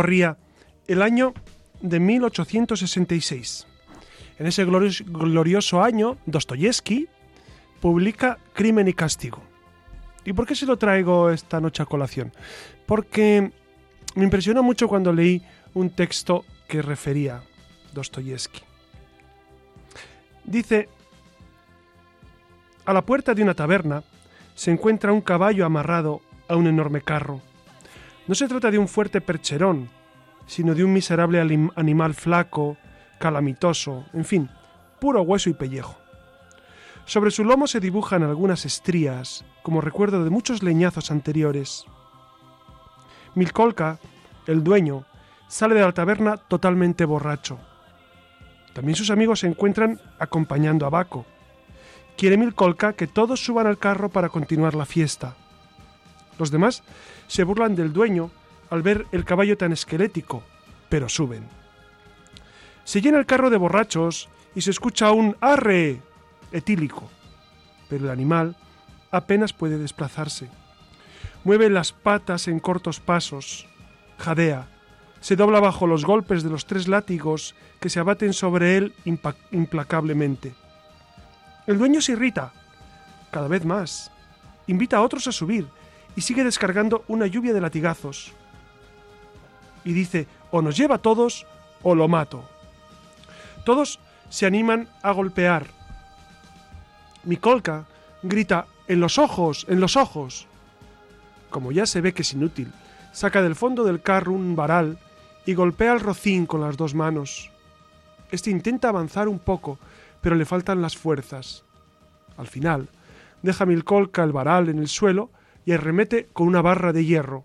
Corría el año de 1866. En ese glorioso año, Dostoyevsky publica Crimen y Castigo. ¿Y por qué se lo traigo esta noche a colación? Porque me impresionó mucho cuando leí un texto que refería Dostoyevsky. Dice, a la puerta de una taberna se encuentra un caballo amarrado a un enorme carro. No se trata de un fuerte percherón, sino de un miserable animal flaco, calamitoso, en fin, puro hueso y pellejo. Sobre su lomo se dibujan algunas estrías, como recuerdo de muchos leñazos anteriores. Milkolka, el dueño, sale de la taberna totalmente borracho. También sus amigos se encuentran acompañando a Baco. Quiere Milkolka que todos suban al carro para continuar la fiesta. Los demás se burlan del dueño al ver el caballo tan esquelético, pero suben. Se llena el carro de borrachos y se escucha un arre etílico, pero el animal apenas puede desplazarse. Mueve las patas en cortos pasos, jadea, se dobla bajo los golpes de los tres látigos que se abaten sobre él implacablemente. El dueño se irrita, cada vez más, invita a otros a subir y sigue descargando una lluvia de latigazos. Y dice, o nos lleva a todos o lo mato. Todos se animan a golpear. Mikolka grita, en los ojos, en los ojos. Como ya se ve que es inútil, saca del fondo del carro un varal y golpea al rocín con las dos manos. Este intenta avanzar un poco, pero le faltan las fuerzas. Al final, deja Milkolka el varal en el suelo y arremete con una barra de hierro.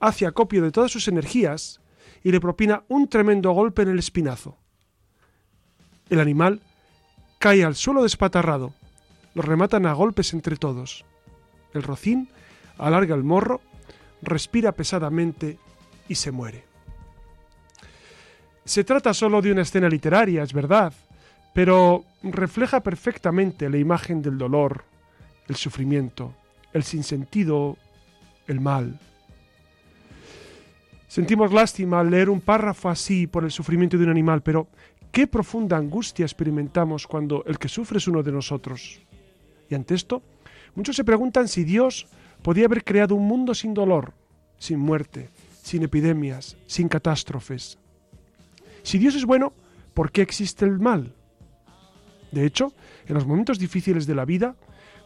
Hace acopio de todas sus energías y le propina un tremendo golpe en el espinazo. El animal cae al suelo despatarrado. Lo rematan a golpes entre todos. El rocín alarga el morro, respira pesadamente y se muere. Se trata solo de una escena literaria, es verdad, pero refleja perfectamente la imagen del dolor, el sufrimiento, el sinsentido, el mal. Sentimos lástima al leer un párrafo así por el sufrimiento de un animal, pero qué profunda angustia experimentamos cuando el que sufre es uno de nosotros. Y ante esto, muchos se preguntan si Dios podía haber creado un mundo sin dolor, sin muerte, sin epidemias, sin catástrofes. Si Dios es bueno, ¿por qué existe el mal? De hecho, en los momentos difíciles de la vida,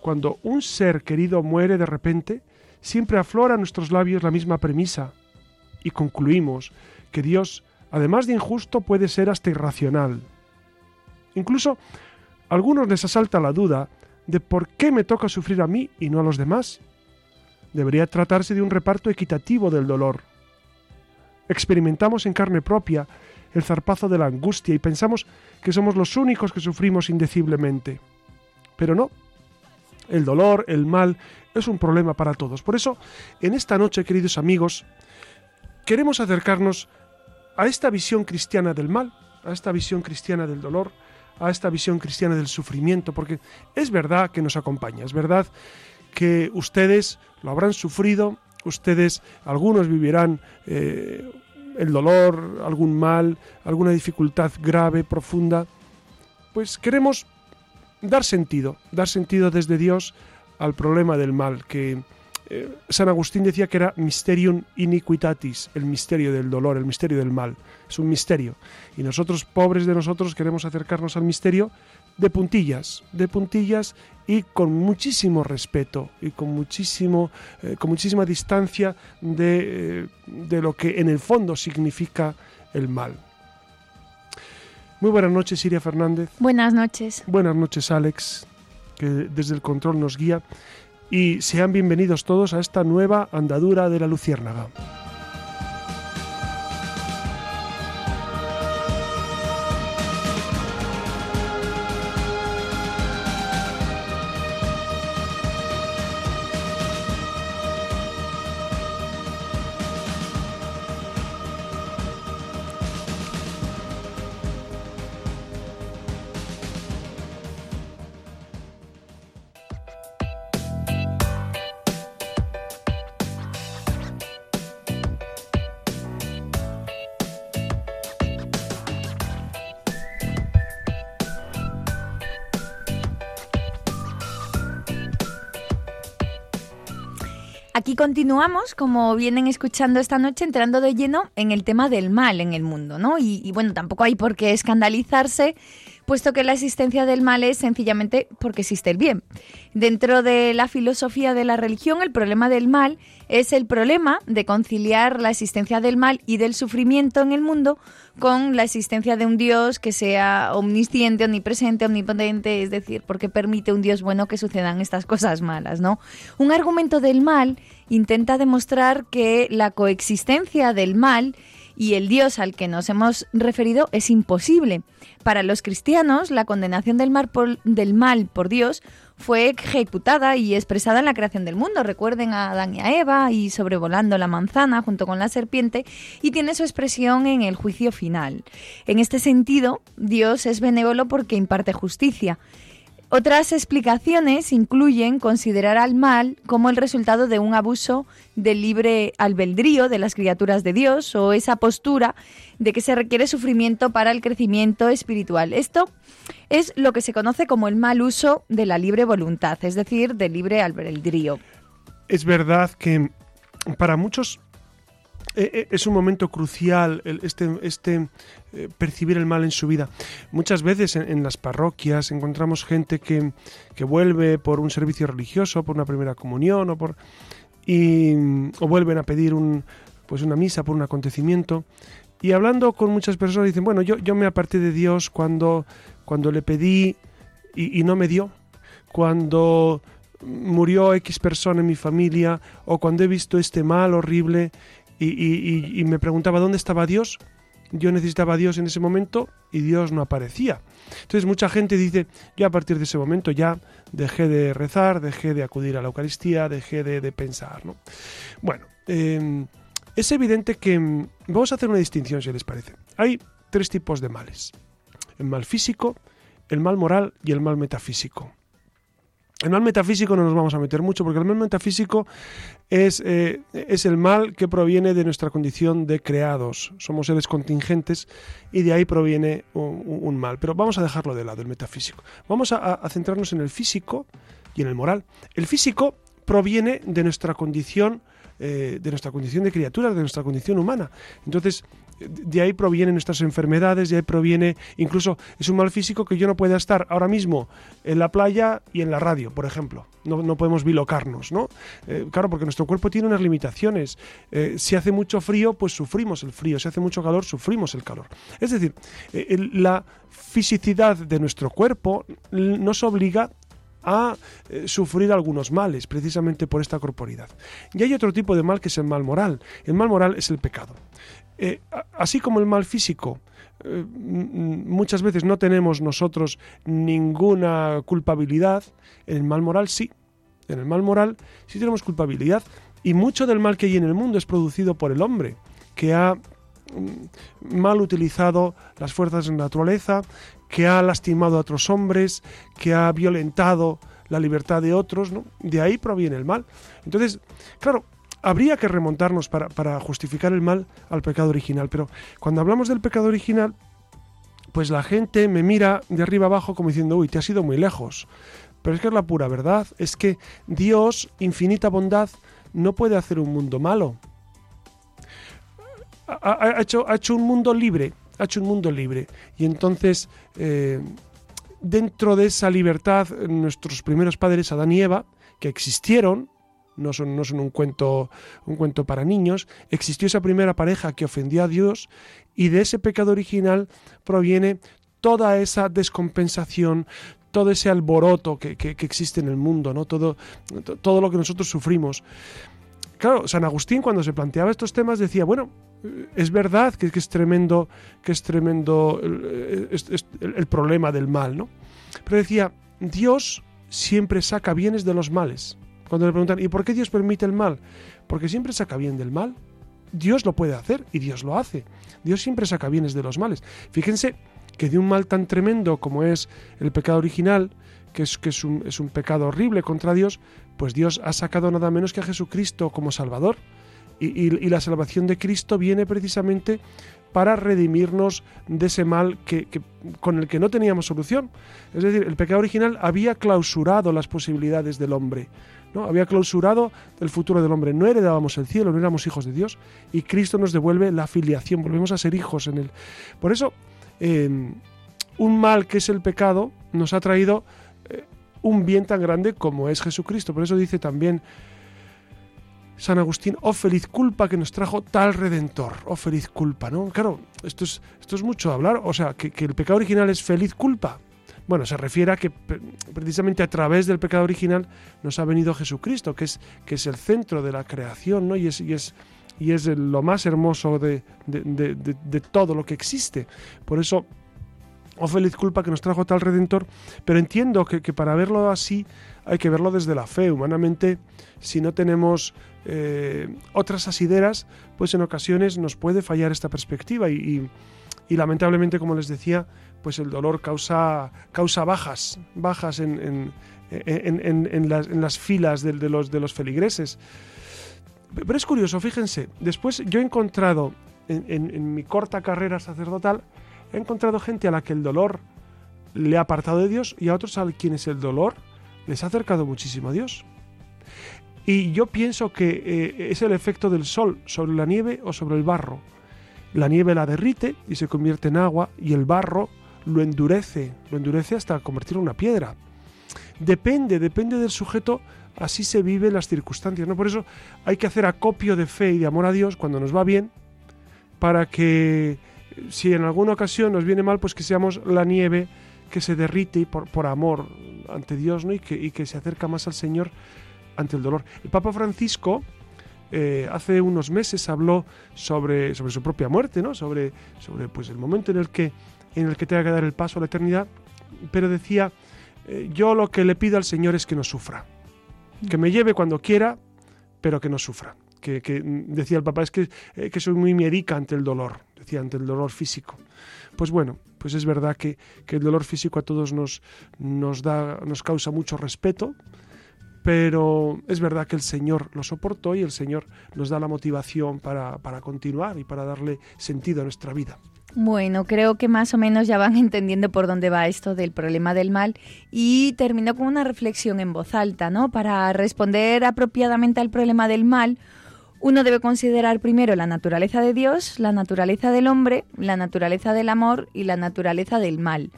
cuando un ser querido muere de repente, siempre aflora a nuestros labios la misma premisa y concluimos que Dios, además de injusto, puede ser hasta irracional. Incluso a algunos les asalta la duda de por qué me toca sufrir a mí y no a los demás. Debería tratarse de un reparto equitativo del dolor. Experimentamos en carne propia el zarpazo de la angustia y pensamos que somos los únicos que sufrimos indeciblemente. Pero no, el dolor, el mal, es un problema para todos. Por eso, en esta noche, queridos amigos, queremos acercarnos a esta visión cristiana del mal, a esta visión cristiana del dolor, a esta visión cristiana del sufrimiento, porque es verdad que nos acompaña, es verdad que ustedes lo habrán sufrido, ustedes, algunos vivirán eh, el dolor, algún mal, alguna dificultad grave, profunda, pues queremos dar sentido, dar sentido desde Dios al problema del mal, que eh, San Agustín decía que era mysterium iniquitatis, el misterio del dolor, el misterio del mal. Es un misterio. Y nosotros, pobres de nosotros, queremos acercarnos al misterio de puntillas, de puntillas y con muchísimo respeto y con, muchísimo, eh, con muchísima distancia de, eh, de lo que en el fondo significa el mal. Muy buenas noches, Siria Fernández. Buenas noches. Buenas noches, Alex, que desde el control nos guía. Y sean bienvenidos todos a esta nueva andadura de la Luciérnaga. Aquí continuamos, como vienen escuchando esta noche, entrando de lleno en el tema del mal en el mundo, ¿no? Y, y, bueno, tampoco hay por qué escandalizarse, puesto que la existencia del mal es sencillamente porque existe el bien. Dentro de la filosofía de la religión, el problema del mal es el problema de conciliar la existencia del mal y del sufrimiento en el mundo con la existencia de un Dios que sea omnisciente, omnipresente, omnipotente, es decir, porque permite un Dios bueno que sucedan estas cosas malas, ¿no? Un argumento del mal intenta demostrar que la coexistencia del mal y el Dios al que nos hemos referido es imposible. Para los cristianos, la condenación del mal por, Dios fue ejecutada y expresada en la creación del mundo. Recuerden a Adán y a Eva y sobrevolando la manzana junto con la serpiente y tiene su expresión en el juicio final. En este sentido, Dios es benévolo porque imparte justicia. Otras explicaciones incluyen considerar al mal como el resultado de un abuso del libre albedrío de las criaturas de Dios o esa postura de que se requiere sufrimiento para el crecimiento espiritual. Esto es lo que se conoce como el mal uso de la libre voluntad, es decir, del libre albedrío. Es verdad que para muchos es un momento crucial este, este eh, percibir el mal en su vida. Muchas veces en, las parroquias encontramos gente que, que, vuelve por un servicio religioso, por una primera comunión o por y, o vuelven a pedir un, pues una misa por un acontecimiento. Y hablando con muchas personas dicen, bueno, yo, yo me aparté de Dios cuando, cuando le pedí y, no me dio, cuando murió X persona en mi familia o cuando he visto este mal horrible y, y, me preguntaba dónde estaba Dios. Yo necesitaba a Dios en ese momento y Dios no aparecía. Entonces mucha gente dice, yo a partir de ese momento ya dejé de rezar, dejé de acudir a la Eucaristía, dejé de, pensar. ¿no? Bueno, eh, es evidente que vamos a hacer una distinción si les parece. Hay tres tipos de males. El mal físico, el mal moral y el mal metafísico. El mal metafísico no nos vamos a meter mucho porque el mal metafísico es, eh, es, el mal que proviene de nuestra condición de creados. Somos seres contingentes y de ahí proviene un, mal. Pero vamos a dejarlo de lado, el metafísico. Vamos a, a, centrarnos en el físico y en el moral. El físico proviene de nuestra condición eh, de nuestra condición de criatura, de nuestra condición humana. Entonces, de ahí provienen nuestras enfermedades, de ahí proviene, incluso es un mal físico que yo no pueda estar ahora mismo en la playa y en la radio, por ejemplo. No, no podemos bilocarnos, ¿no? Eh, claro, porque nuestro cuerpo tiene unas limitaciones. Eh, si hace mucho frío, pues sufrimos el frío. Si hace mucho calor, sufrimos el calor. Es decir, eh, la fisicidad de nuestro cuerpo nos obliga a sufrir algunos males, precisamente por esta corporidad. Y hay otro tipo de mal que es el mal moral. El mal moral es el pecado. Eh, así como el mal físico, eh, muchas veces no tenemos nosotros ninguna culpabilidad, en el mal moral sí. En el mal moral sí tenemos culpabilidad. Y mucho del mal que hay en el mundo es producido por el hombre, que ha mm, mal utilizado las fuerzas de la naturaleza, que ha lastimado a otros hombres, que ha violentado la libertad de otros, ¿no? De ahí proviene el mal. Entonces, claro, habría que remontarnos para, justificar el mal al pecado original, pero cuando hablamos del pecado original, pues la gente me mira de arriba abajo como diciendo, uy, te has ido muy lejos. Pero es que es la pura verdad, es que Dios, infinita bondad, no puede hacer un mundo malo. Ha, hecho, ha hecho un mundo libre, ha hecho un mundo libre. Y entonces, eh, dentro de esa libertad, nuestros primeros padres, Adán y Eva, que existieron, no son, no son un, cuento, un cuento para niños, existió esa primera pareja que ofendió a Dios y de ese pecado original proviene toda esa descompensación, todo ese alboroto que, existe en el mundo, ¿no? todo, todo lo que nosotros sufrimos. Claro, San Agustín cuando se planteaba estos temas decía, bueno, es verdad que, es tremendo, que es tremendo el, el, problema del mal, ¿no? Pero decía, Dios siempre saca bienes de los males. Cuando le preguntan, ¿y por qué Dios permite el mal? Porque siempre saca bien del mal. Dios lo puede hacer y Dios lo hace. Dios siempre saca bienes de los males. Fíjense que de un mal tan tremendo como es el pecado original, que es, que es, un, pecado horrible contra Dios, pues Dios ha sacado nada menos que a Jesucristo como Salvador. Y, la salvación de Cristo viene precisamente para redimirnos de ese mal que, con el que no teníamos solución. Es decir, el pecado original había clausurado las posibilidades del hombre. ¿No? Había clausurado el futuro del hombre. No heredábamos el cielo, no éramos hijos de Dios. Y Cristo nos devuelve la filiación, volvemos a ser hijos en él. Por eso, Em, un mal que es el pecado nos ha traído eh, un bien tan grande como es Jesucristo. Por eso dice también San Agustín, oh feliz culpa que nos trajo tal redentor, oh feliz culpa, ¿no? Claro, esto es, esto es mucho hablar, o sea, que, el pecado original es feliz culpa. Bueno, se refiere a que precisamente a través del pecado original nos ha venido Jesucristo, que es, que es el centro de la creación, ¿no? Y es, y es y es lo más hermoso de, todo lo que existe. Por eso, oh feliz culpa que nos trajo tal redentor, pero entiendo que, para verlo así hay que verlo desde la fe. Humanamente, si no tenemos eh, otras asideras, pues en ocasiones nos puede fallar esta perspectiva y, lamentablemente, como les decía, pues el dolor causa, causa bajas, bajas en, las, filas de, los, de los feligreses. Pero es curioso, fíjense, después yo he encontrado en, mi corta carrera sacerdotal, he encontrado gente a la que el dolor le ha apartado de Dios y a otros a quienes el dolor les ha acercado muchísimo a Dios. Y yo pienso que eh, es el efecto del sol sobre la nieve o sobre el barro. La nieve la derrite y se convierte en agua y el barro lo endurece, lo endurece hasta convertirlo en una piedra. Depende, depende del sujeto así se viven las circunstancias. ¿no? Por eso hay que hacer acopio de fe y de amor a Dios cuando nos va bien, para que si en alguna ocasión nos viene mal, pues que seamos la nieve que se derrite por, por amor ante Dios ¿no? y, que, y que se acerca más al Señor ante el dolor. El Papa Francisco eh, hace unos meses habló sobre, sobre su propia muerte, ¿no? sobre, sobre pues, el momento en el, que, en el que tenga que dar el paso a la eternidad, pero decía, eh, yo lo que le pido al Señor es que no sufra que me lleve cuando quiera, pero que no sufra. Que, decía el papá, es que, eh, que, soy muy miedica ante el dolor, decía, ante el dolor físico. Pues bueno, pues es verdad que, el dolor físico a todos nos, nos, da, nos causa mucho respeto, pero es verdad que el Señor lo soportó y el Señor nos da la motivación para, para continuar y para darle sentido a nuestra vida. Bueno, creo que más o menos ya van entendiendo por dónde va esto del problema del mal y termino con una reflexión en voz alta, ¿no? Para responder apropiadamente al problema del mal, uno debe considerar primero la naturaleza de Dios, la naturaleza del hombre, la naturaleza del amor y la naturaleza del mal.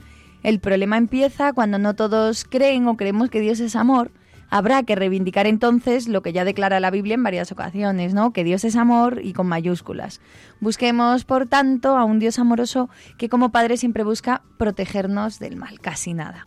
El problema empieza cuando no todos creen o creemos que Dios es amor, Habrá que reivindicar entonces lo que ya declara la Biblia en varias ocasiones, ¿no? Que Dios es amor y con mayúsculas. Busquemos, por tanto, a un Dios amoroso que como Padre siempre busca protegernos del mal, casi nada.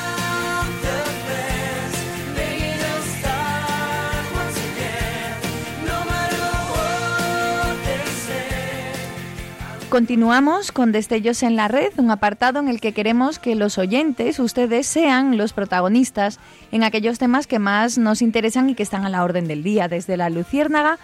Continuamos con Destellos en la Red, un apartado en el que queremos que los oyentes, ustedes, sean los protagonistas en aquellos temas que más nos interesan y que están a la orden del día. Desde la Luciérnaga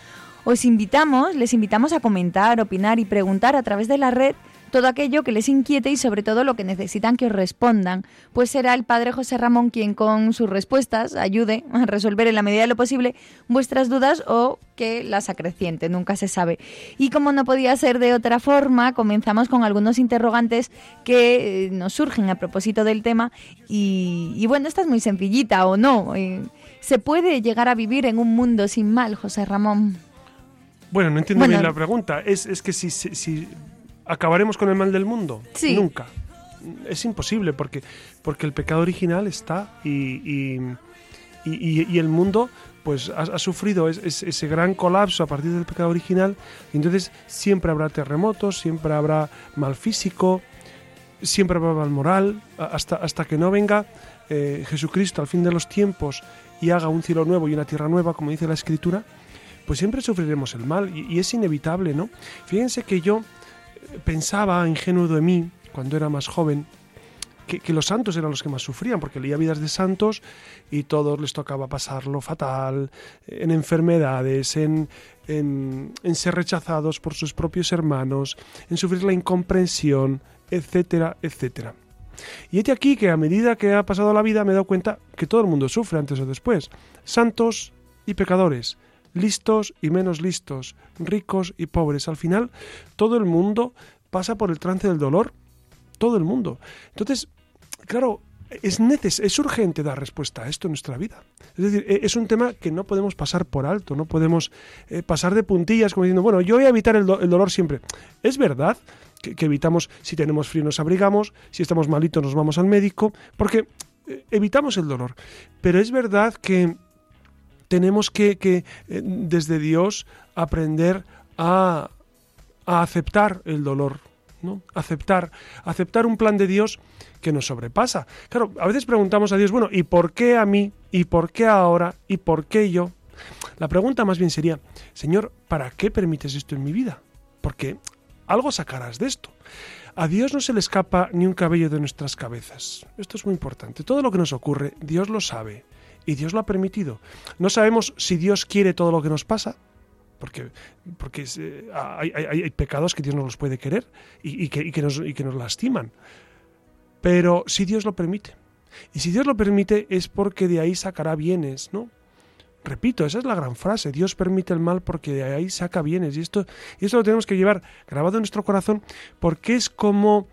os invitamos, les invitamos a comentar, opinar y preguntar a través de la red todo aquello que les inquiete y sobre todo lo que necesitan que os respondan, pues será el padre José Ramón quien con sus respuestas ayude a resolver en la medida de lo posible vuestras dudas o que las acreciente, nunca se sabe. Y como no podía ser de otra forma, comenzamos con algunos interrogantes que eh, nos surgen a propósito del tema y, bueno, esta es muy sencillita o no. Eh, ¿Se puede llegar a vivir en un mundo sin mal, José Ramón? Bueno, no entiendo bien la pregunta. Es, es que si, si ¿Acabaremos con el mal del mundo? Sí. Nunca. Es imposible porque, porque el pecado original está y, y, el mundo pues ha, sufrido ese gran colapso a partir del pecado original y entonces siempre habrá terremotos, siempre habrá mal físico, siempre habrá mal moral, hasta, hasta que no venga eh, Jesucristo al fin de los tiempos y haga un cielo nuevo y una tierra nueva, como dice la Escritura, pues siempre sufriremos el mal y, y es inevitable, ¿no? Fíjense que yo pensaba, ingenuo de mí, cuando era más joven, que, los santos eran los que más sufrían, porque leía vidas de santos y todos les tocaba pasarlo fatal, en enfermedades, en, en, ser rechazados por sus propios hermanos, en sufrir la incomprensión, etcétera, etcétera. Y este aquí que a medida que ha pasado la vida me he dado cuenta que todo el mundo sufre antes o después, santos y pecadores, listos y menos listos, ricos y pobres. Al final, todo el mundo pasa por el trance del dolor. Todo el mundo. Entonces, claro, es, neces es urgente dar respuesta a esto en nuestra vida. Es decir, e-, es un tema que no podemos pasar por alto, no podemos eh, pasar de puntillas como diciendo, bueno, yo voy a evitar el, dolor siempre. Es verdad que, evitamos, si tenemos frío nos abrigamos, si estamos malitos nos vamos al médico, porque eh, evitamos el dolor. Pero es verdad que tenemos que, que eh, desde Dios aprender a, a aceptar el dolor, ¿no? Aceptar, aceptar un plan de Dios que nos sobrepasa. Claro, a veces preguntamos a Dios, bueno, ¿y por qué a mí? ¿Y por qué ahora? ¿Y por qué yo? La pregunta más bien sería, Señor, ¿para qué permites esto en mi vida? Porque algo sacarás de esto. A Dios no se le escapa ni un cabello de nuestras cabezas. Esto es muy importante. Todo lo que nos ocurre, Dios lo sabe y Dios lo ha permitido. No sabemos si Dios quiere todo lo que nos pasa, porque, porque eh, hay, pecados que Dios no los puede querer y, que, nos, y que nos lastiman. Pero si Dios lo permite. Y si Dios lo permite es porque de ahí sacará bienes, ¿no? Repito, esa es la gran frase. Dios permite el mal porque de ahí saca bienes. Y esto, y esto lo tenemos que llevar grabado en nuestro corazón porque es como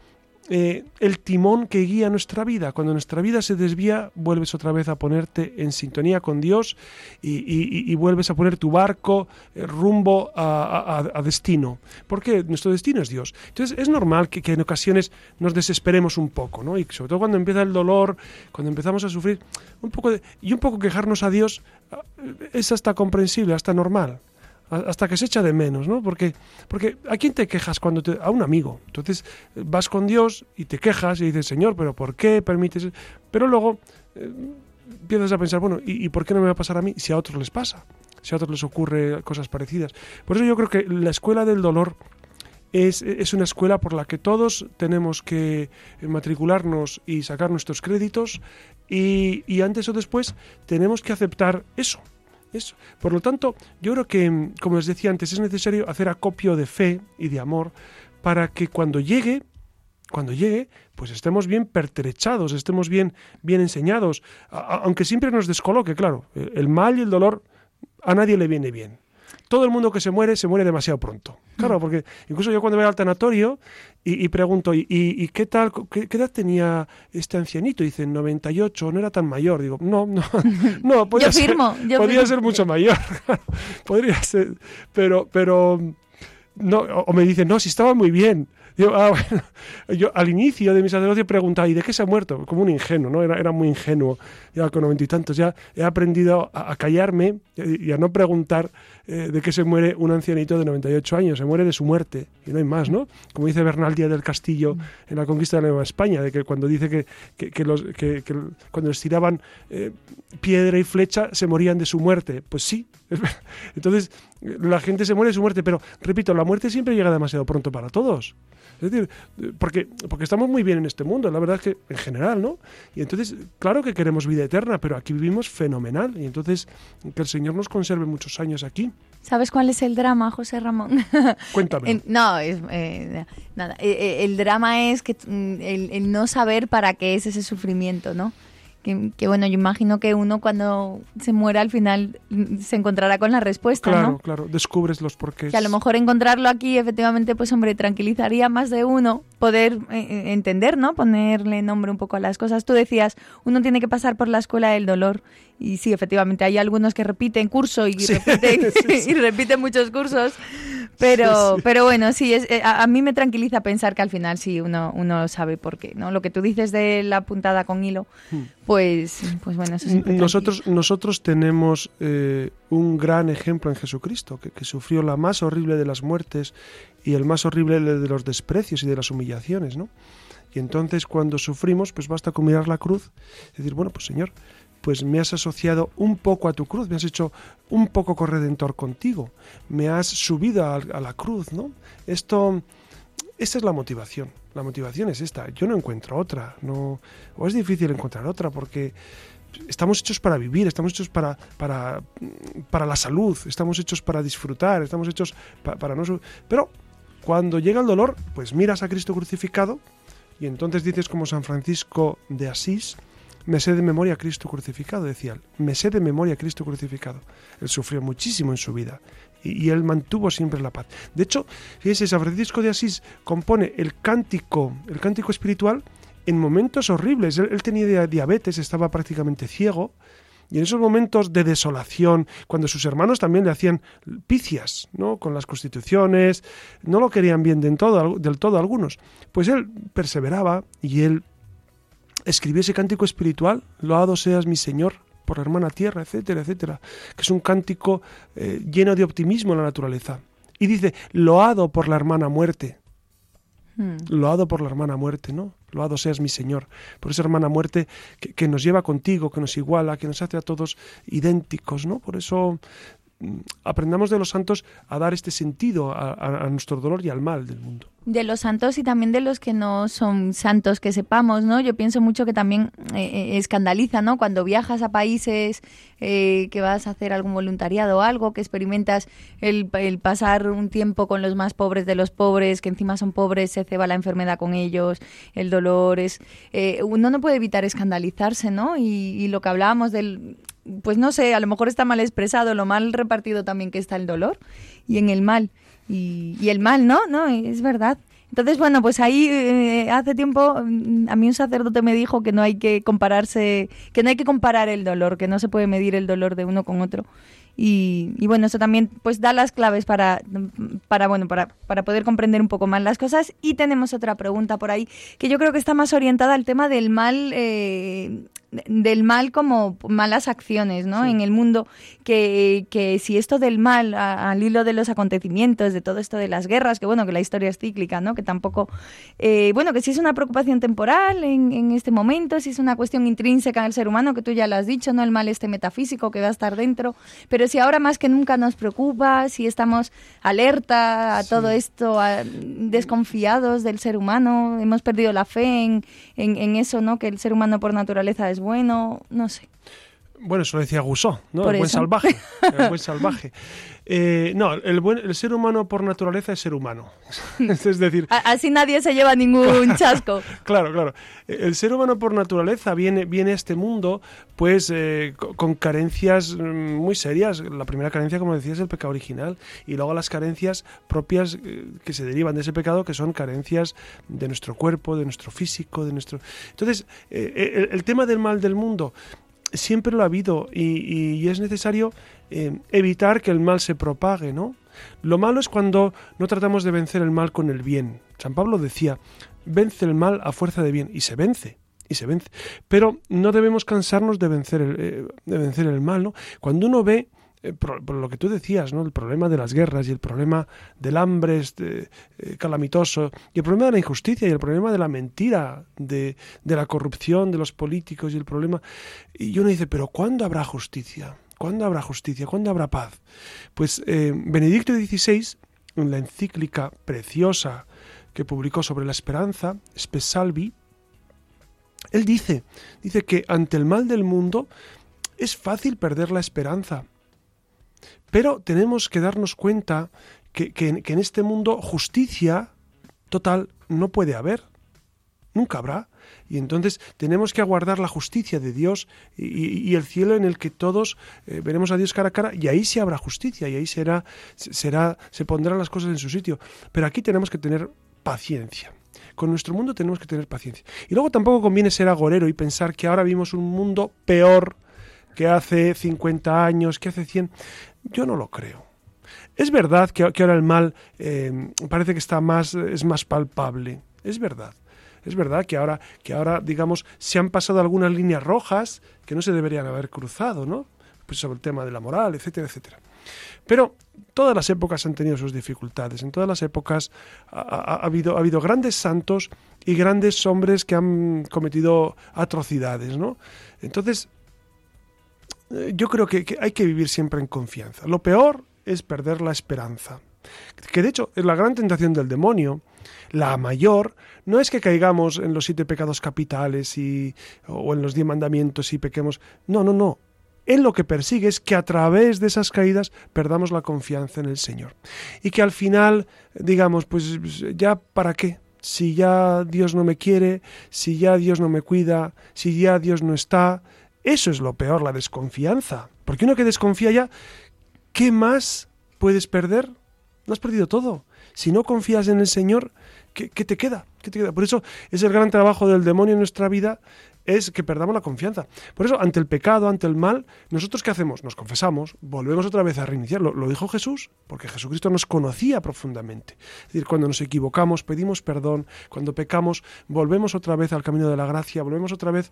eh, el timón que guía nuestra vida. Cuando nuestra vida se desvía, vuelves otra vez a ponerte en sintonía con Dios y, vuelves a poner tu barco eh, rumbo a, destino. Porque nuestro destino es Dios. Entonces es normal que, en ocasiones nos desesperemos un poco, ¿no? Y sobre todo cuando empieza el dolor, cuando empezamos a sufrir, un poco y un poco quejarnos a Dios ah, es hasta comprensible, hasta normal hasta que se echa de menos, ¿no? Porque, porque ¿a quién te quejas cuando te... a un amigo? Entonces vas con Dios y te quejas y dices, Señor, pero ¿por qué permites? Pero luego eh, empiezas a pensar, bueno, ¿y, por qué no me va a pasar a mí si a otros les pasa? Si a otros les ocurre cosas parecidas. Por eso yo creo que la escuela del dolor es, es, una escuela por la que todos tenemos que matricularnos y sacar nuestros créditos y, y antes o después tenemos que aceptar eso, por lo tanto, yo creo que, como les decía antes, es necesario hacer acopio de fe y de amor para que cuando llegue, cuando llegue, pues estemos bien pertrechados, estemos bien, bien enseñados, aunque siempre nos descoloque, claro, el mal y el dolor a nadie le viene bien todo el mundo que se muere se muere demasiado pronto. Claro, porque incluso yo cuando voy al tanatorio y, pregunto, ¿y, qué tal, qué, edad tenía este ancianito? Y dicen, 98, no era tan mayor. Digo, no, no, no, podía, ser, podía ser mucho mayor. podría ser, pero, pero, no, o me dicen, no, si estaba muy bien. Yo, ah, yo al inicio de mi sacerdocio preguntaba, ¿y de qué se ha muerto? Como un ingenuo, ¿no? Era, era muy ingenuo, ya con noventa y tantos. Ya he aprendido a, callarme y a no preguntar eh, de qué se muere un ancianito de 98 años. Se muere de su muerte y no hay más, ¿no? Como dice Bernal Díaz del Castillo en la conquista de la Nueva España, de que cuando dice que, que, los, que, cuando les tiraban eh, piedra y flecha se morían de su muerte. Pues sí. Entonces, la gente se muere de su muerte, pero repito, la muerte siempre llega demasiado pronto para todos. Es decir, porque, porque estamos muy bien en este mundo, la verdad es que en general, ¿no? Y entonces, claro que queremos vida eterna, pero aquí vivimos fenomenal. Y entonces, que el Señor nos conserve muchos años aquí. ¿Sabes cuál es el drama, José Ramón? Cuéntame. no, es, eh, nada. Eh, eh, el drama es que mm, el no saber para qué es ese sufrimiento, ¿no? Que, bueno, yo imagino que uno cuando se muera al final se encontrará con la respuesta, claro, ¿no? Claro, descubres los porqués. Que a lo mejor encontrarlo aquí efectivamente, pues hombre, tranquilizaría más de uno poder eh, eh, entender, ¿no? Ponerle nombre un poco a las cosas. Tú decías, uno tiene que pasar por la escuela del dolor y sí, efectivamente, hay algunos que repiten curso y, repiten, y repiten muchos cursos pero, pero bueno, sí, es, eh, a, mí me tranquiliza pensar que al final sí uno, uno sabe por qué, ¿no? Lo que tú dices de la puntada con hilo, hmm. pues, pues bueno, eso nosotros, nosotros tenemos eh, un gran ejemplo en Jesucristo, que, que, sufrió la más horrible de las muertes y el más horrible de los desprecios y de las humillaciones, ¿no? Y entonces cuando sufrimos, pues basta con mirar la cruz y decir, bueno, pues Señor, pues me has asociado un poco a tu cruz, me has hecho un poco corredentor contigo, me has subido a, la cruz, ¿no? Esto, esta es la motivación. La motivación es esta. Yo no encuentro otra, no, o es difícil encontrar otra porque estamos hechos para vivir, estamos hechos para, para, para la salud, estamos hechos para disfrutar, estamos hechos para no... Pero cuando llega el dolor, pues miras a Cristo crucificado y entonces dices como San Francisco de Asís, me sé de memoria a Cristo crucificado, decía él. Me sé de memoria a Cristo crucificado. Él sufrió muchísimo en su vida y, él mantuvo siempre la paz. De hecho, fíjese, San Francisco de Asís compone el cántico, el cántico espiritual en momentos horribles. Él, tenía diabetes, estaba prácticamente ciego. Y en esos momentos de desolación, cuando sus hermanos también le hacían picias, ¿no? Con las constituciones, no lo querían bien del todo, del todo algunos, pues él perseveraba y él escribió ese cántico espiritual, loado seas mi Señor por la hermana tierra, etcétera, etcétera, que es un cántico eh, lleno de optimismo en la naturaleza. Y dice, loado por la hermana muerte. Hmm. Loado por la hermana muerte, ¿no? Loado seas mi Señor, por esa hermana muerte que, nos lleva contigo, que nos iguala, que nos hace a todos idénticos, ¿no? Por eso mm, aprendamos de los santos a dar este sentido a nuestro dolor y al mal del mundo de los santos y también de los que no son santos, que sepamos, ¿no? Yo pienso mucho que también eh, eh, escandaliza, ¿no? Cuando viajas a países eh, que vas a hacer algún voluntariado o algo, que experimentas el, el, pasar un tiempo con los más pobres de los pobres, que encima son pobres, se ceba la enfermedad con ellos, el dolor, es... uno no puede evitar escandalizarse, ¿no? Y, y lo que hablábamos del... Pues no sé, a lo mejor está mal expresado, lo mal repartido también que está el dolor y en el mal y, el mal, ¿no? No, es verdad. Entonces, bueno, pues ahí eh, hace tiempo mm, a mí un sacerdote me dijo que no hay que compararse, que no hay que comparar el dolor, que no se puede medir el dolor de uno con otro. Y, y bueno, eso también pues da las claves para, para, bueno, para, para poder comprender un poco más las cosas. Y tenemos otra pregunta por ahí, que yo creo que está más orientada al tema del mal eh, del mal como malas acciones ¿no? en el mundo, que, que, si esto del mal al hilo de los acontecimientos, de todo esto de las guerras, que bueno, que la historia es cíclica, ¿no? que tampoco, eh, bueno, que si es una preocupación temporal en, en, este momento, si es una cuestión intrínseca del ser humano, que tú ya lo has dicho, ¿no? el mal este metafísico que va a estar dentro, pero si ahora más que nunca nos preocupa, si estamos alerta a todo esto, desconfiados del ser humano, hemos perdido la fe en, en, en eso, ¿no? que el ser humano por naturaleza es bueno, no sé. Bueno, eso lo decía Gusó, ¿no? el buen salvaje. El buen salvaje. Eh, no, el, buen, el ser humano por naturaleza es ser humano. es decir... Así nadie se lleva ningún chasco. claro, claro. El ser humano por naturaleza viene, viene a este mundo pues eh, con carencias mm, muy serias. La primera carencia, como decía, es el pecado original. Y luego las carencias propias eh, que se derivan de ese pecado, que son carencias de nuestro cuerpo, de nuestro físico, de nuestro... Entonces, el tema del mal del mundo siempre lo ha habido y, es necesario eh, evitar que el mal se propague, ¿no? Lo malo es cuando no tratamos de vencer el mal con el bien. San Pablo decía, vence el mal a fuerza de bien, y se vence, y se vence. Pero no debemos cansarnos de vencer el, eh, de vencer el mal, ¿no? Cuando uno ve eh, por, lo que tú decías, ¿no? El problema de las guerras y el problema del hambre este, eh, calamitoso y el problema de la injusticia y el problema de la mentira, de, la corrupción de los políticos y el problema... Y uno dice, pero ¿cuándo habrá justicia? ¿Cuándo habrá justicia? ¿Cuándo habrá paz? Pues eh, Benedicto XVI, en la encíclica preciosa que publicó sobre la esperanza, Spesalvi, él dice, dice que ante el mal del mundo es fácil perder la esperanza, pero tenemos que darnos cuenta que, en este mundo justicia total no puede haber. Nunca habrá. Y entonces tenemos que aguardar la justicia de Dios y, el cielo en el que todos eh, veremos a Dios cara a cara y ahí sí habrá justicia y ahí será, será, se pondrán las cosas en su sitio. Pero aquí tenemos que tener paciencia. Con nuestro mundo tenemos que tener paciencia. Y luego tampoco conviene ser agorero y pensar que ahora vimos un mundo peor que hace 50 años, que hace 100. Yo no lo creo. Es verdad que, ahora el mal eh, parece que está más, es más palpable. Es verdad. Es verdad que ahora, que ahora, digamos, se han pasado algunas líneas rojas que no se deberían haber cruzado, ¿no? Pues sobre el tema de la moral, etcétera, etcétera. Pero todas las épocas han tenido sus dificultades. En todas las épocas ha, habido, ha habido grandes santos y grandes hombres que han cometido atrocidades, ¿no? Entonces, yo creo que, hay que vivir siempre en confianza. Lo peor es perder la esperanza. Que de hecho es la gran tentación del demonio. La mayor no es que caigamos en los siete pecados capitales y, o en los diez mandamientos y pequemos. No, no, no. Él lo que persigue es que a través de esas caídas perdamos la confianza en el Señor. Y que al final digamos, pues ya para qué, si ya Dios no me quiere, si ya Dios no me cuida, si ya Dios no está, eso es lo peor, la desconfianza. Porque uno que desconfía ya, ¿qué más puedes perder? No has perdido todo. Si no confías en el Señor, ¿qué, te queda? ¿Qué te queda? Por eso es el gran trabajo del demonio en nuestra vida, es que perdamos la confianza. Por eso, ante el pecado, ante el mal, ¿nosotros qué hacemos? Nos confesamos, volvemos otra vez a reiniciarlo. Lo dijo Jesús, porque Jesucristo nos conocía profundamente. Es decir, cuando nos equivocamos, pedimos perdón, cuando pecamos, volvemos otra vez al camino de la gracia, volvemos otra vez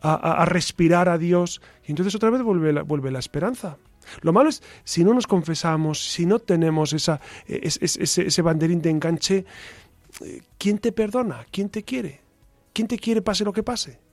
a, respirar a Dios, y entonces otra vez vuelve la, vuelve la esperanza. Lo malo es si no nos confesamos, si no tenemos esa, ese, ese banderín de enganche, eh, ¿quién te perdona? ¿Quién te quiere? ¿Quién te quiere pase lo que pase?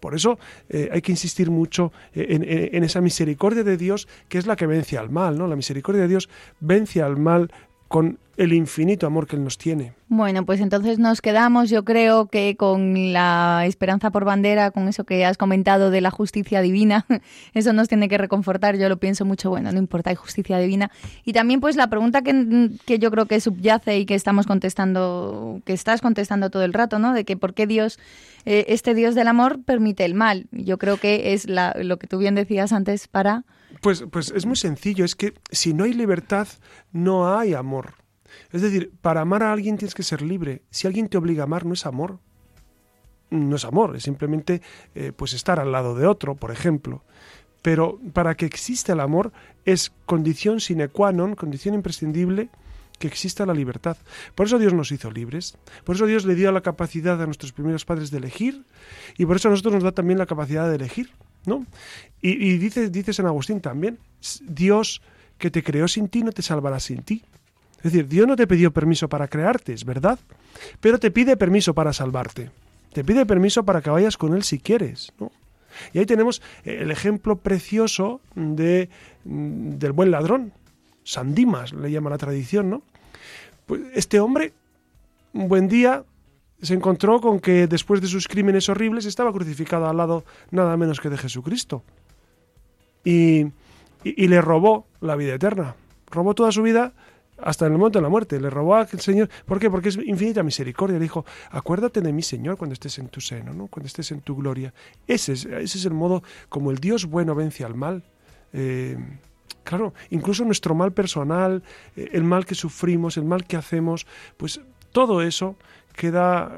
Por eso eh, hay que insistir mucho eh, en, esa misericordia de Dios que es la que vence al mal, ¿no? La misericordia de Dios vence al mal con el infinito amor que Él nos tiene. Bueno, pues entonces nos quedamos, yo creo que con la esperanza por bandera, con eso que has comentado de la justicia divina, eso nos tiene que reconfortar, yo lo pienso mucho, bueno, no importa, hay justicia divina. Y también pues la pregunta que, que yo creo que subyace y que estamos contestando, que estás contestando todo el rato, ¿no? De que por qué Dios, eh, este Dios del amor, permite el mal. Yo creo que es la, lo que tú bien decías antes para... Pues, pues es muy sencillo, es que si no hay libertad, no hay amor. Es decir, para amar a alguien tienes que ser libre. Si alguien te obliga a amar, no es amor. No es amor, es simplemente eh, pues estar al lado de otro, por ejemplo. Pero para que exista el amor es condición sine qua non, condición imprescindible que exista la libertad. Por eso Dios nos hizo libres. Por eso Dios le dio la capacidad a nuestros primeros padres de elegir y por eso a nosotros nos da también la capacidad de elegir, ¿no? Y, dice, San Agustín también, Dios que te creó sin ti no te salvará sin ti. Es decir, Dios no te pidió permiso para crearte, es verdad, pero te pide permiso para salvarte. Te pide permiso para que vayas con Él si quieres. Y ahí tenemos el ejemplo precioso de, del buen ladrón. Sandimas le llama la tradición, ¿no? Pues este hombre, un buen día, se encontró con que después de sus crímenes horribles estaba crucificado al lado nada menos que de Jesucristo. y, y le robó la vida eterna. Robó toda su vida hasta el momento de la muerte. Le robó al Señor. ¿Por qué? Porque es infinita misericordia. Le dijo, acuérdate de mí, Señor, cuando estés en tu seno, ¿no? cuando estés en tu gloria. Ese es, ese es el modo como el Dios bueno vence al mal. Eh, claro, incluso nuestro mal personal, eh, el mal que sufrimos, el mal que hacemos, pues todo eso queda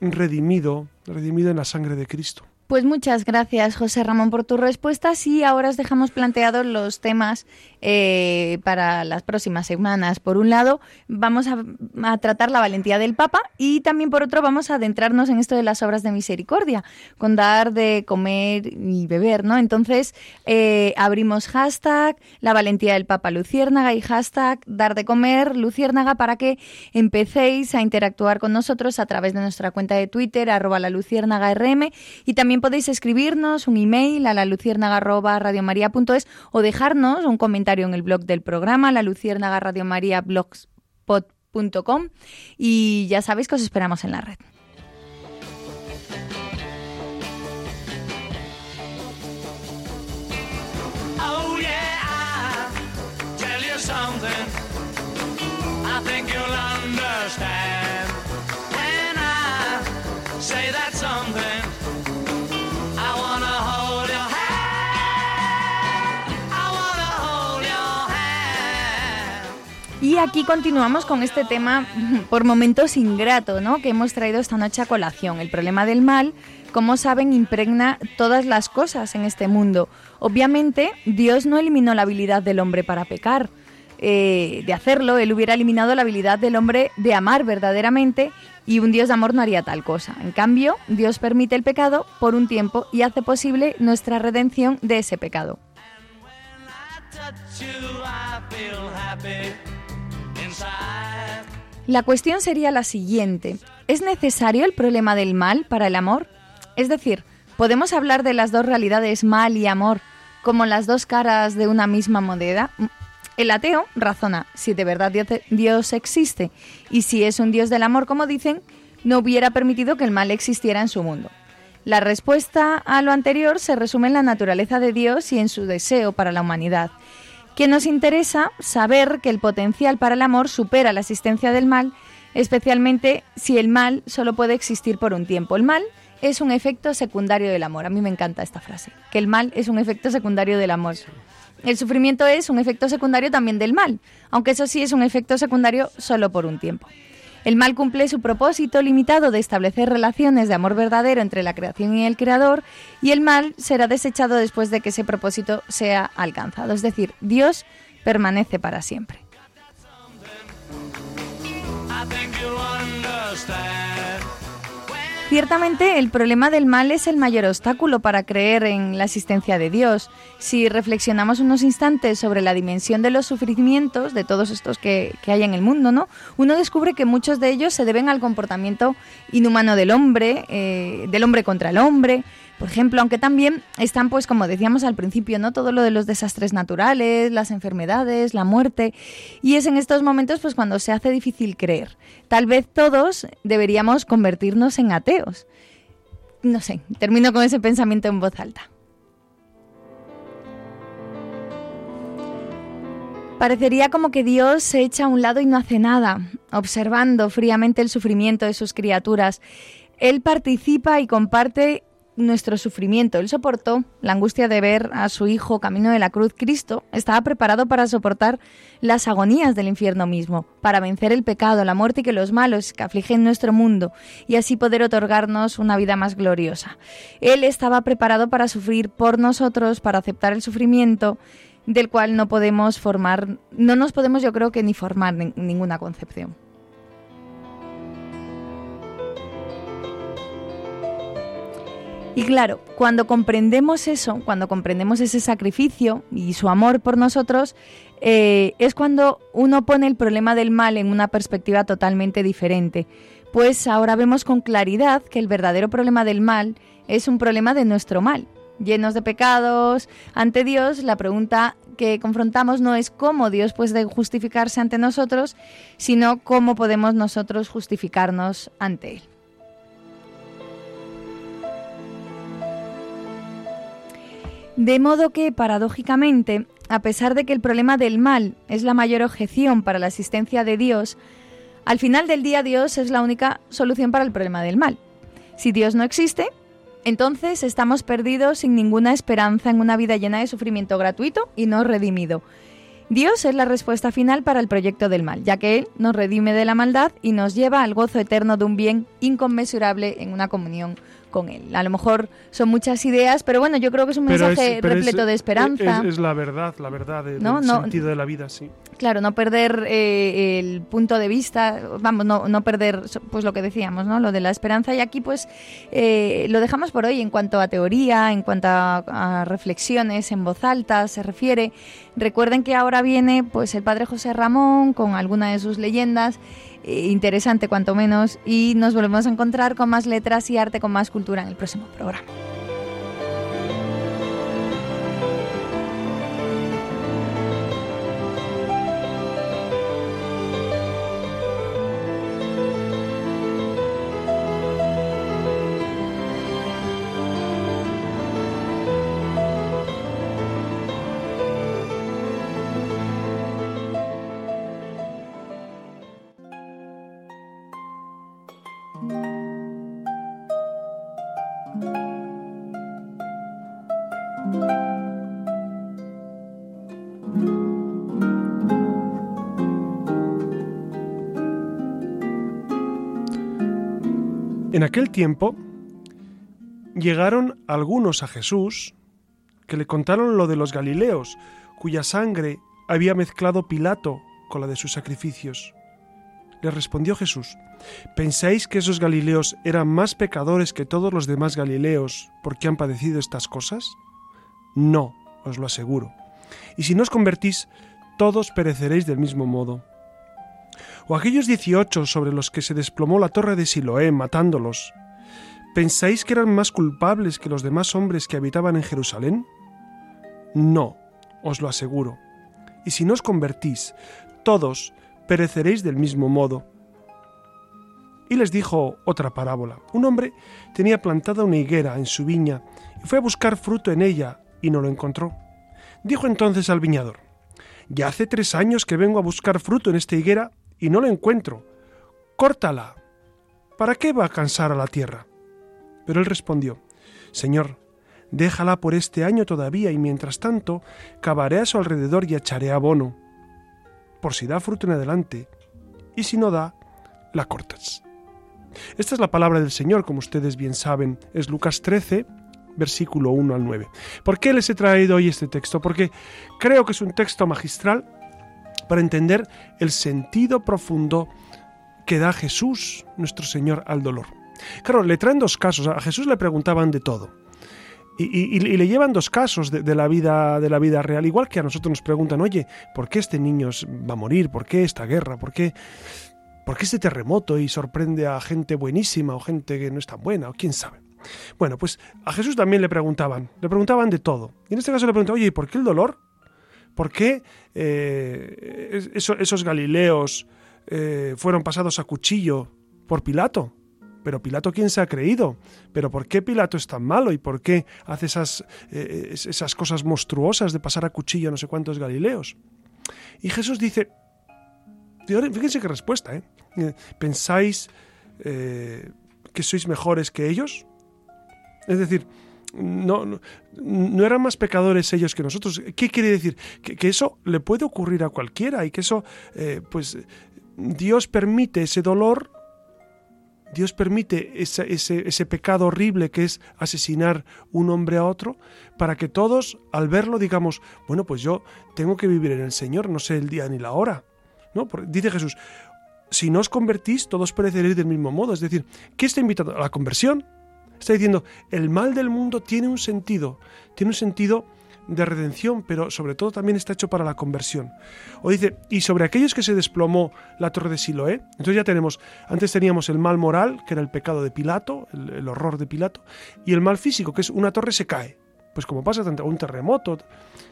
redimido, redimido en la sangre de Cristo. Pues muchas gracias, José Ramón, por tus respuestas y ahora os dejamos planteados los temas eh, para las próximas semanas. Por un lado, vamos a, tratar la valentía del Papa y también por otro vamos a adentrarnos en esto de las obras de misericordia, con dar de comer y beber, ¿no? Entonces, eh, abrimos hashtag la valentía del Papa Luciérnaga y hashtag dar de comer Luciérnaga para que empecéis a interactuar con nosotros a través de nuestra cuenta de Twitter, arroba la Luciérnaga RM y también podéis escribirnos un email a la luciérnaga.radiomaria.es o dejarnos un comentario en el blog del programa, la luciérnaga.radiomaria.blogspot.com y ya sabéis que os esperamos en la red. Oh, Y aquí continuamos con este tema por momentos ingrato, ¿no? Que hemos traído esta noche a colación. El problema del mal, como saben, impregna todas las cosas en este mundo. Obviamente, Dios no eliminó la habilidad del hombre para pecar. Eh, de hacerlo, él hubiera eliminado la habilidad del hombre de amar verdaderamente y un Dios de amor no haría tal cosa. En cambio, Dios permite el pecado por un tiempo y hace posible nuestra redención de ese pecado. La cuestión sería la siguiente. ¿Es necesario el problema del mal para el amor? Es decir, ¿podemos hablar de las dos realidades mal y amor como las dos caras de una misma moneda? El ateo razona, si de verdad Dios existe y si es un Dios del amor, como dicen, no hubiera permitido que el mal existiera en su mundo. La respuesta a lo anterior se resume en la naturaleza de Dios y en su deseo para la humanidad que nos interesa saber que el potencial para el amor supera la existencia del mal, especialmente si el mal solo puede existir por un tiempo. El mal es un efecto secundario del amor. A mí me encanta esta frase, que el mal es un efecto secundario del amor. El sufrimiento es un efecto secundario también del mal, aunque eso sí es un efecto secundario solo por un tiempo. El mal cumple su propósito limitado de establecer relaciones de amor verdadero entre la creación y el creador y el mal será desechado después de que ese propósito sea alcanzado. Es decir, Dios permanece para siempre. Ciertamente el problema del mal es el mayor obstáculo para creer en la existencia de Dios. Si reflexionamos unos instantes sobre la dimensión de los sufrimientos, de todos estos que, hay en el mundo, ¿no? uno descubre que muchos de ellos se deben al comportamiento inhumano del hombre, eh, del hombre contra el hombre, por ejemplo, aunque también están, pues como decíamos al principio, ¿no? Todo lo de los desastres naturales, las enfermedades, la muerte. Y es en estos momentos pues cuando se hace difícil creer. Tal vez todos deberíamos convertirnos en ateos. No sé, termino con ese pensamiento en voz alta. Parecería como que Dios se echa a un lado y no hace nada, observando fríamente el sufrimiento de sus criaturas. Él participa y comparte nuestro sufrimiento. Él soportó la angustia de ver a su Hijo camino de la cruz. Cristo estaba preparado para soportar las agonías del infierno mismo, para vencer el pecado, la muerte y que los malos que afligen nuestro mundo y así poder otorgarnos una vida más gloriosa. Él estaba preparado para sufrir por nosotros, para aceptar el sufrimiento del cual no podemos formar, no nos podemos yo creo que ni formar ninguna concepción. Y claro, cuando comprendemos eso, cuando comprendemos ese sacrificio y su amor por nosotros, eh, es cuando uno pone el problema del mal en una perspectiva totalmente diferente. Pues ahora vemos con claridad que el verdadero problema del mal es un problema de nuestro mal. Llenos de pecados ante Dios, la pregunta que confrontamos no es cómo Dios puede justificarse ante nosotros, sino cómo podemos nosotros justificarnos ante Él. De modo que, paradójicamente, a pesar de que el problema del mal es la mayor objeción para la existencia de Dios, al final del día Dios es la única solución para el problema del mal. Si Dios no existe, entonces estamos perdidos sin ninguna esperanza en una vida llena de sufrimiento gratuito y no redimido. Dios es la respuesta final para el proyecto del mal, ya que Él nos redime de la maldad y nos lleva al gozo eterno de un bien inconmensurable en una comunión con Él. A lo mejor son muchas ideas, pero bueno, yo creo que es un mensaje repleto de esperanza. Es, la verdad, la verdad, del sentido de la vida, sí. Claro, no perder eh, el punto de vista, vamos, no, no, perder, pues lo que decíamos, ¿no? Lo de la esperanza. Y aquí, pues, eh, lo dejamos por hoy en cuanto a teoría, en cuanto a, reflexiones en voz alta se refiere. Recuerden que ahora viene, pues, el padre José Ramón con alguna de sus leyendas interesante cuanto menos y nos volvemos a encontrar con más letras y arte, con más cultura en el próximo programa. En aquel tiempo llegaron algunos a Jesús que le contaron lo de los Galileos, cuya sangre había mezclado Pilato con la de sus sacrificios. Le respondió Jesús, ¿pensáis que esos Galileos eran más pecadores que todos los demás Galileos porque han padecido estas cosas? No, os lo aseguro. Y si no os convertís, todos pereceréis del mismo modo o aquellos dieciocho sobre los que se desplomó la torre de Siloé matándolos, ¿pensáis que eran más culpables que los demás hombres que habitaban en Jerusalén? No, os lo aseguro. Y si no os convertís, todos pereceréis del mismo modo. Y les dijo otra parábola. Un hombre tenía plantada una higuera en su viña y fue a buscar fruto en ella y no lo encontró. Dijo entonces al viñador, Ya hace tres años que vengo a buscar fruto en esta higuera y no lo encuentro. Córtala. ¿Para qué va a cansar a la tierra? Pero él respondió, Señor, déjala por este año todavía y mientras tanto cavaré a su alrededor y echaré abono, por si da fruto en adelante, y si no da, la cortas. Esta es la palabra del Señor, como ustedes bien saben, es Lucas 13, versículo 1 al 9. ¿Por qué les he traído hoy este texto? Porque creo que es un texto magistral para entender el sentido profundo que da Jesús, nuestro Señor, al dolor. Claro, le traen dos casos. A Jesús le preguntaban de todo. Y, le llevan dos casos de, la vida, de la vida real, igual que a nosotros nos preguntan, oye, ¿por qué este niño va a morir? ¿Por qué esta guerra? ¿Por qué, ¿Por qué este terremoto y sorprende a gente buenísima o gente que no es tan buena? O quién sabe. Bueno, pues a Jesús también le preguntaban, le preguntaban de todo. Y en este caso le preguntaban, oye, ¿por qué el dolor? ¿Por qué eh, esos, Galileos eh, fueron pasados a cuchillo por Pilato? Pero Pilato, ¿quién se ha creído? ¿Pero por qué Pilato es tan malo? ¿Y por qué hace esas, eh, esas cosas monstruosas de pasar a cuchillo a no sé cuántos Galileos? Y Jesús dice, fíjense qué respuesta, ¿eh? ¿Pensáis que sois mejores que ellos? Es decir, no, no, eran más pecadores ellos que nosotros. ¿Qué quiere decir? Que, eso le puede ocurrir a cualquiera y que eso, eh, pues, Dios permite ese dolor, Dios permite ese, ese, pecado horrible que es asesinar un hombre a otro, para que todos, al verlo, digamos, bueno, pues yo tengo que vivir en el Señor, no sé el día ni la hora. ¿no? dice Jesús, si no os convertís, todos pereceréis del mismo modo. Es decir, ¿qué está invitando? A la conversión. Está diciendo, el mal del mundo tiene un sentido, tiene un sentido de redención, pero sobre todo también está hecho para la conversión. O dice, y sobre aquellos que se desplomó la torre de Siloé, entonces ya tenemos, antes teníamos el mal moral, que era el pecado de Pilato, el, horror de Pilato, y el mal físico, que es una torre se cae. Pues como pasa tanto un terremoto,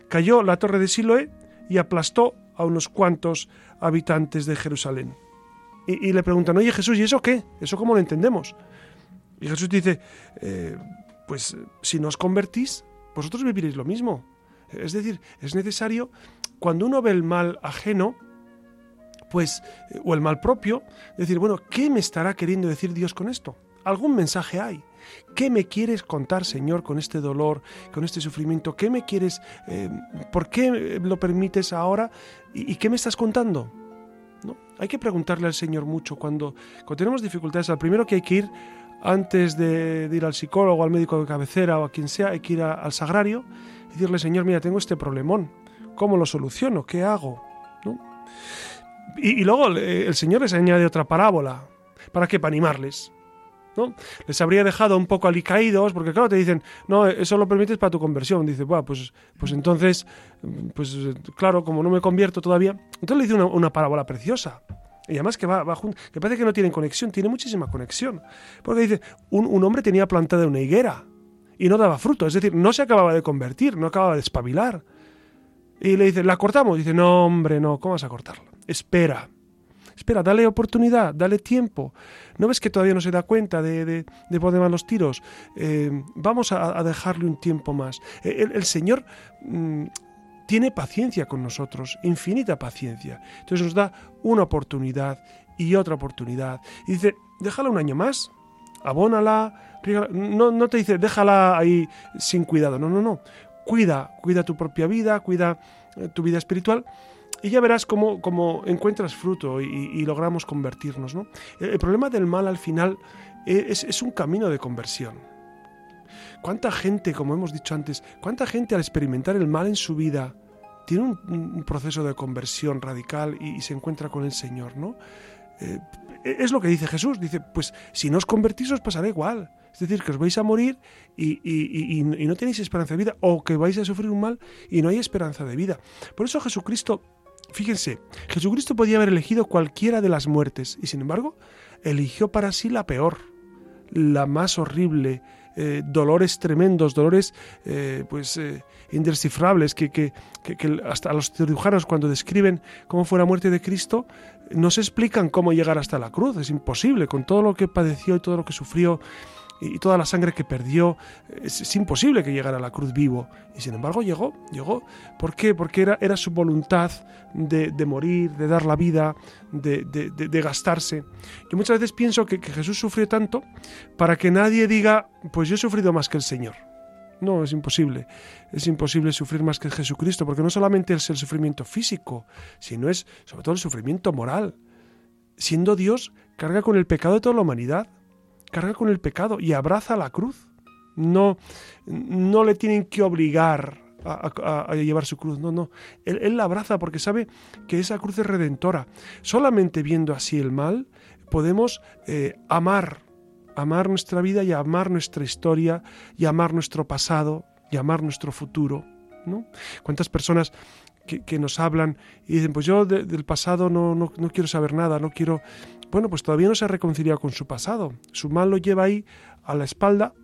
cayó la torre de Siloé y aplastó a unos cuantos habitantes de Jerusalén. Y, le preguntan, oye Jesús, ¿y eso qué? ¿Eso cómo lo entendemos? Y Jesús dice, eh, pues si no os convertís, vosotros viviréis lo mismo. Es decir, es necesario, cuando uno ve el mal ajeno, pues, eh, o el mal propio, decir, bueno, ¿qué me estará queriendo decir Dios con esto? Algún mensaje hay. ¿Qué me quieres contar, Señor, con este dolor, con este sufrimiento? ¿Qué me quieres, eh, por qué lo permites ahora? ¿Y, qué me estás contando? ¿No? Hay que preguntarle al Señor mucho cuando, cuando tenemos dificultades. Al primero que hay que ir antes de, ir al psicólogo, al médico de cabecera o a quien sea, hay que ir al sagrario y decirle, Señor, mira, tengo este problemón. ¿Cómo lo soluciono? ¿Qué hago? Y, luego el Señor les añade otra parábola. ¿Para qué? Para animarles. ¿no? Les habría dejado un poco alicaídos, porque claro, te dicen, no, eso lo permites para tu conversión. Dice, bueno, pues, pues entonces, pues claro, como no me convierto todavía. Entonces le dice una parábola preciosa. Y además que va, va junto, que parece que no tienen conexión, tiene muchísima conexión. Porque dice, un, un hombre tenía plantada una higuera y no daba fruto, es decir, no se acababa de convertir, no acababa de espabilar. Y le dice, ¿la cortamos? Dice, no, hombre, no, ¿cómo vas a cortarla? Espera, espera, dale oportunidad, dale tiempo. ¿No ves que todavía no se da cuenta de, de, de por van los tiros? Eh, vamos a, dejarle un tiempo más. El, Señor mm, tiene paciencia con nosotros, infinita paciencia. Entonces nos da una oportunidad y otra oportunidad. Y dice, déjala un año más, abónala, no, no te dice, déjala ahí sin cuidado, no, no, no cuida, cuida tu propia vida, cuida eh, tu vida espiritual y ya verás cómo, encuentras fruto y, logramos convertirnos. ¿no? El, problema del mal al final es, un camino de conversión. ¿Cuánta gente, como hemos dicho antes, cuánta gente al experimentar el mal en su vida tiene un, proceso de conversión radical y, se encuentra con el Señor? ¿no? Eh, es lo que dice Jesús, dice, pues si no os convertís os pasará igual. Es decir, que os vais a morir y, no tenéis esperanza de vida, o que vais a sufrir un mal y no hay esperanza de vida. Por eso Jesucristo, fíjense, Jesucristo podía haber elegido cualquiera de las muertes, y sin embargo, eligió para sí la peor, la más horrible, eh, dolores tremendos, dolores eh, pues indescifrables, que, que, que, hasta los cirujanos cuando describen cómo fue la muerte de Cristo, no se explican cómo llegar hasta la cruz, es imposible, con todo lo que padeció y todo lo que sufrió y toda la sangre que perdió, es, imposible que llegara a la cruz vivo. Y sin embargo llegó, llegó. ¿Por qué? Porque era, era su voluntad de, morir, de dar la vida, de, de, gastarse. Yo muchas veces pienso que, que Jesús sufrió tanto para que nadie diga, pues yo he sufrido más que el Señor. No, es imposible. Es imposible sufrir más que Jesucristo, porque no solamente es el sufrimiento físico, sino es sobre todo el sufrimiento moral. Siendo Dios, carga con el pecado de toda la humanidad carga con el pecado y abraza la cruz. No, no le tienen que obligar a, llevar su cruz, no, no. Él, la abraza porque sabe que esa cruz es redentora. Solamente viendo así el mal podemos eh, amar, amar nuestra vida y amar nuestra historia y amar nuestro pasado y amar nuestro futuro. ¿no? ¿Cuántas personas que, nos hablan y dicen, pues yo del pasado no, no, no, quiero saber nada, no quiero... Bueno, pues todavía no se ha reconciliado con su pasado. Su mal lo lleva ahí a la espalda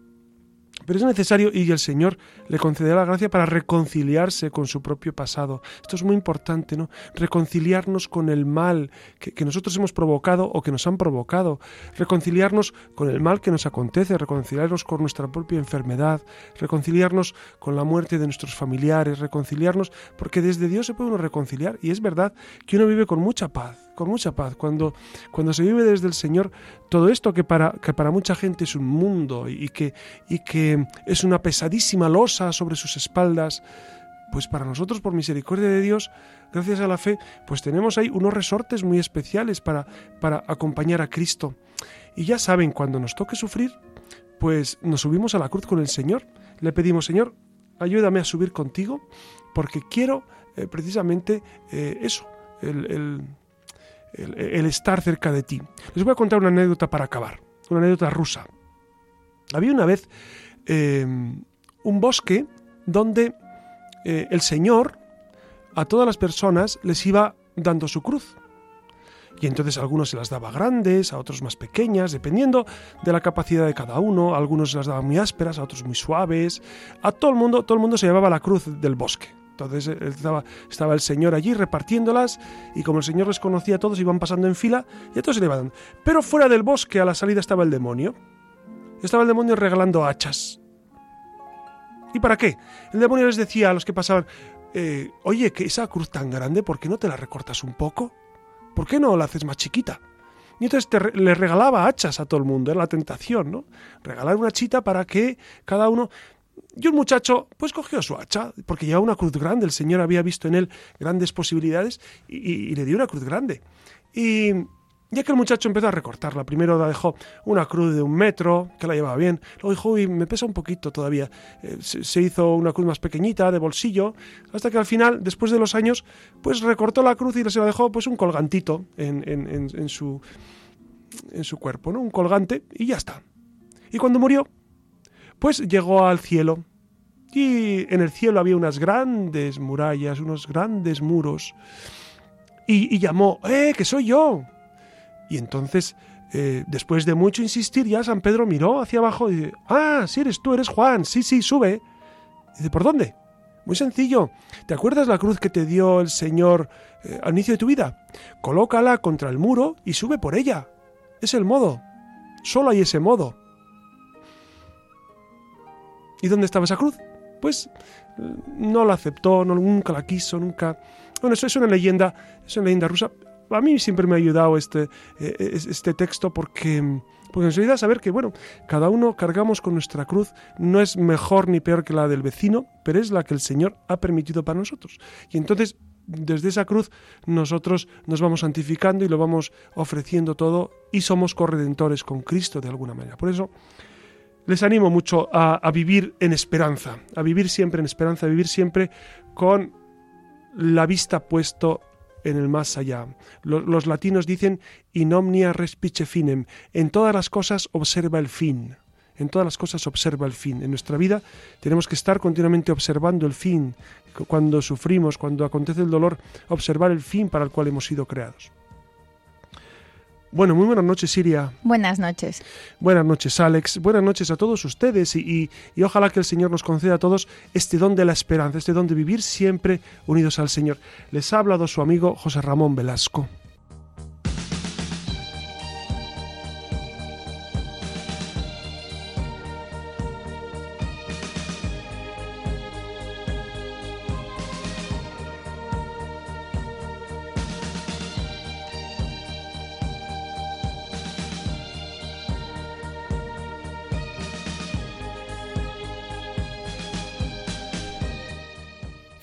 pero es necesario y el Señor le concederá la gracia para reconciliarse con su propio pasado. Esto es muy importante, ¿no? Reconciliarnos con el mal que, nosotros hemos provocado o que nos han provocado. Reconciliarnos con el mal que nos acontece, reconciliarnos con nuestra propia enfermedad, reconciliarnos con la muerte de nuestros familiares, reconciliarnos, porque desde Dios se puede uno reconciliar. Y es verdad que uno vive con mucha paz con mucha paz. Cuando, cuando se vive desde el Señor, todo esto que para, que para mucha gente es un mundo y que, y que es una pesadísima losa sobre sus espaldas, pues para nosotros, por misericordia de Dios, gracias a la fe, pues tenemos ahí unos resortes muy especiales para, para acompañar a Cristo. Y ya saben, cuando nos toque sufrir, pues nos subimos a la cruz con el Señor. Le pedimos, Señor, ayúdame a subir contigo, porque quiero eh, precisamente eh, eso, el, el, estar cerca de ti. Les voy a contar una anécdota para acabar, una anécdota rusa. Había una vez em, un bosque donde eh, el Señor a todas las personas les iba dando su cruz. Y entonces a algunos se las daba grandes, a otros más pequeñas, dependiendo de la capacidad de cada uno. Algunos se las daba muy ásperas, a otros muy suaves. A todo el mundo, todo el mundo se llevaba la cruz del bosque. Entonces eh, estaba, el Señor allí repartiéndolas y como el Señor les conocía a todos, iban pasando en fila y a todos se le iban Pero fuera del bosque, a la salida, estaba el demonio. Estaba el demonio regalando hachas. ¿Y para qué? El demonio les decía a los que pasaban, eh, oye, que esa cruz tan grande, ¿por qué no te la recortas un poco? ¿Por qué no la haces más chiquita? Y entonces le regalaba hachas a todo el mundo, era la tentación, ¿no? Regalar una chita para que cada uno... Y un muchacho, pues cogió su hacha, porque llevaba una cruz grande, el Señor había visto en él grandes posibilidades y, le dio una cruz grande. Y, ya que el muchacho empezó a recortarla, primero la dejó una cruz de un metro, que la llevaba bien, luego dijo, uy, me pesa un poquito todavía. Eh, se, hizo una cruz más pequeñita, de bolsillo, hasta que al final, después de los años, pues recortó la cruz y se la dejó pues un colgantito en, en, su, en su cuerpo, ¿no? Un colgante, y ya está. Y cuando murió, pues llegó al cielo. Y en el cielo había unas grandes murallas, unos grandes muros. Y, llamó, ¡eh, que soy yo! Y entonces, eh, después de mucho insistir, ya San Pedro miró hacia abajo y dice, ah, sí eres tú, eres Juan, sí, sí, sube. Y dice, ¿por dónde? Muy sencillo. ¿Te acuerdas la cruz que te dio el Señor eh, al inicio de tu vida? Colócala contra el muro y sube por ella. Es el modo. Solo hay ese modo. ¿Y dónde estaba esa cruz? Pues no la aceptó, no, nunca la quiso, nunca... Bueno, eso es una leyenda, es una leyenda rusa, a mí siempre me ha ayudado este, eh, este texto porque, porque nos ayuda a saber que, bueno, cada uno cargamos con nuestra cruz, no es mejor ni peor que la del vecino, pero es la que el Señor ha permitido para nosotros. Y entonces, desde esa cruz, nosotros nos vamos santificando y lo vamos ofreciendo todo y somos corredentores con Cristo de alguna manera. Por eso, les animo mucho a, vivir en esperanza, a vivir siempre en esperanza, a vivir siempre con la vista puesto en el más allá. Los, latinos dicen in omnia respice finem, en todas las cosas observa el fin. En todas las cosas observa el fin. En nuestra vida tenemos que estar continuamente observando el fin. Cuando sufrimos, cuando acontece el dolor, observar el fin para el cual hemos sido creados. Bueno, muy buenas noches, Siria. Buenas noches. Buenas noches, Alex. Buenas noches a todos ustedes y, y, ojalá que el Señor nos conceda a todos este don de la esperanza, este don de vivir siempre unidos al Señor. Les ha hablado su amigo José Ramón Velasco.